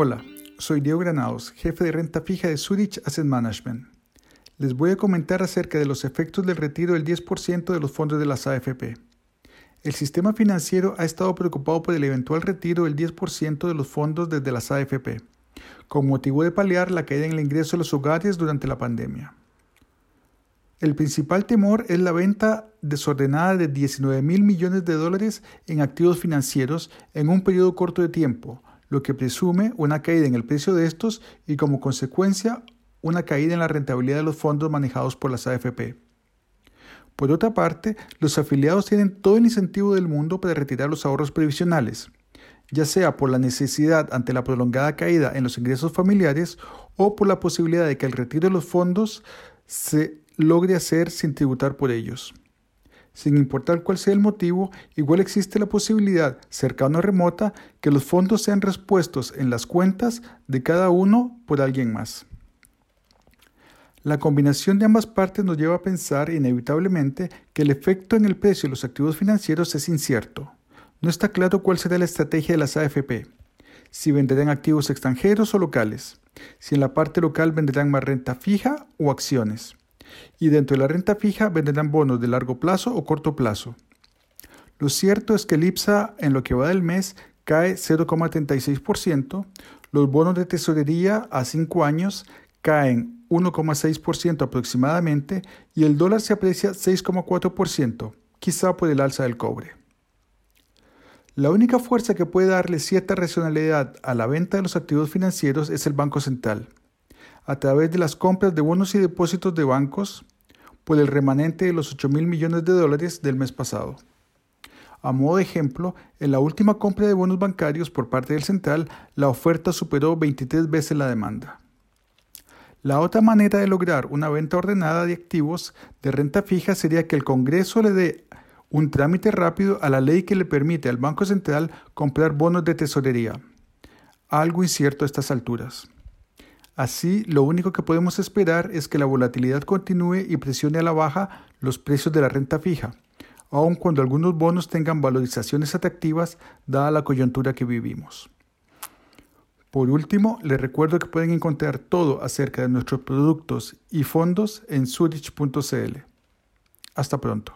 Hola, soy Diego Granados, jefe de renta fija de Zurich Asset Management. Les voy a comentar acerca de los efectos del retiro del 10% de los fondos de las AFP. El sistema financiero ha estado preocupado por el eventual retiro del 10% de los fondos desde las AFP, con motivo de paliar la caída en el ingreso de los hogares durante la pandemia. El principal temor es la venta desordenada de 19 mil millones de dólares en activos financieros en un periodo corto de tiempo, lo que presume una caída en el precio de estos y como consecuencia una caída en la rentabilidad de los fondos manejados por las AFP. Por otra parte, los afiliados tienen todo el incentivo del mundo para retirar los ahorros previsionales, ya sea por la necesidad ante la prolongada caída en los ingresos familiares o por la posibilidad de que el retiro de los fondos se logre hacer sin tributar por ellos. Sin importar cuál sea el motivo, igual existe la posibilidad, cercana o remota, que los fondos sean respuestos en las cuentas de cada uno por alguien más. La combinación de ambas partes nos lleva a pensar inevitablemente que el efecto en el precio de los activos financieros es incierto. No está claro cuál será la estrategia de las AFP, si venderán activos extranjeros o locales, si en la parte local venderán más renta fija o acciones y dentro de la renta fija venderán bonos de largo plazo o corto plazo. Lo cierto es que el IPSA en lo que va del mes cae 0,36%, los bonos de tesorería a 5 años caen 1,6% aproximadamente y el dólar se aprecia 6,4%, quizá por el alza del cobre. La única fuerza que puede darle cierta racionalidad a la venta de los activos financieros es el Banco Central a través de las compras de bonos y depósitos de bancos por el remanente de los 8 mil millones de dólares del mes pasado. A modo de ejemplo, en la última compra de bonos bancarios por parte del central, la oferta superó 23 veces la demanda. La otra manera de lograr una venta ordenada de activos de renta fija sería que el Congreso le dé un trámite rápido a la ley que le permite al Banco Central comprar bonos de tesorería. Algo incierto a estas alturas. Así, lo único que podemos esperar es que la volatilidad continúe y presione a la baja los precios de la renta fija, aun cuando algunos bonos tengan valorizaciones atractivas dada la coyuntura que vivimos. Por último, les recuerdo que pueden encontrar todo acerca de nuestros productos y fondos en zurich.cl. Hasta pronto.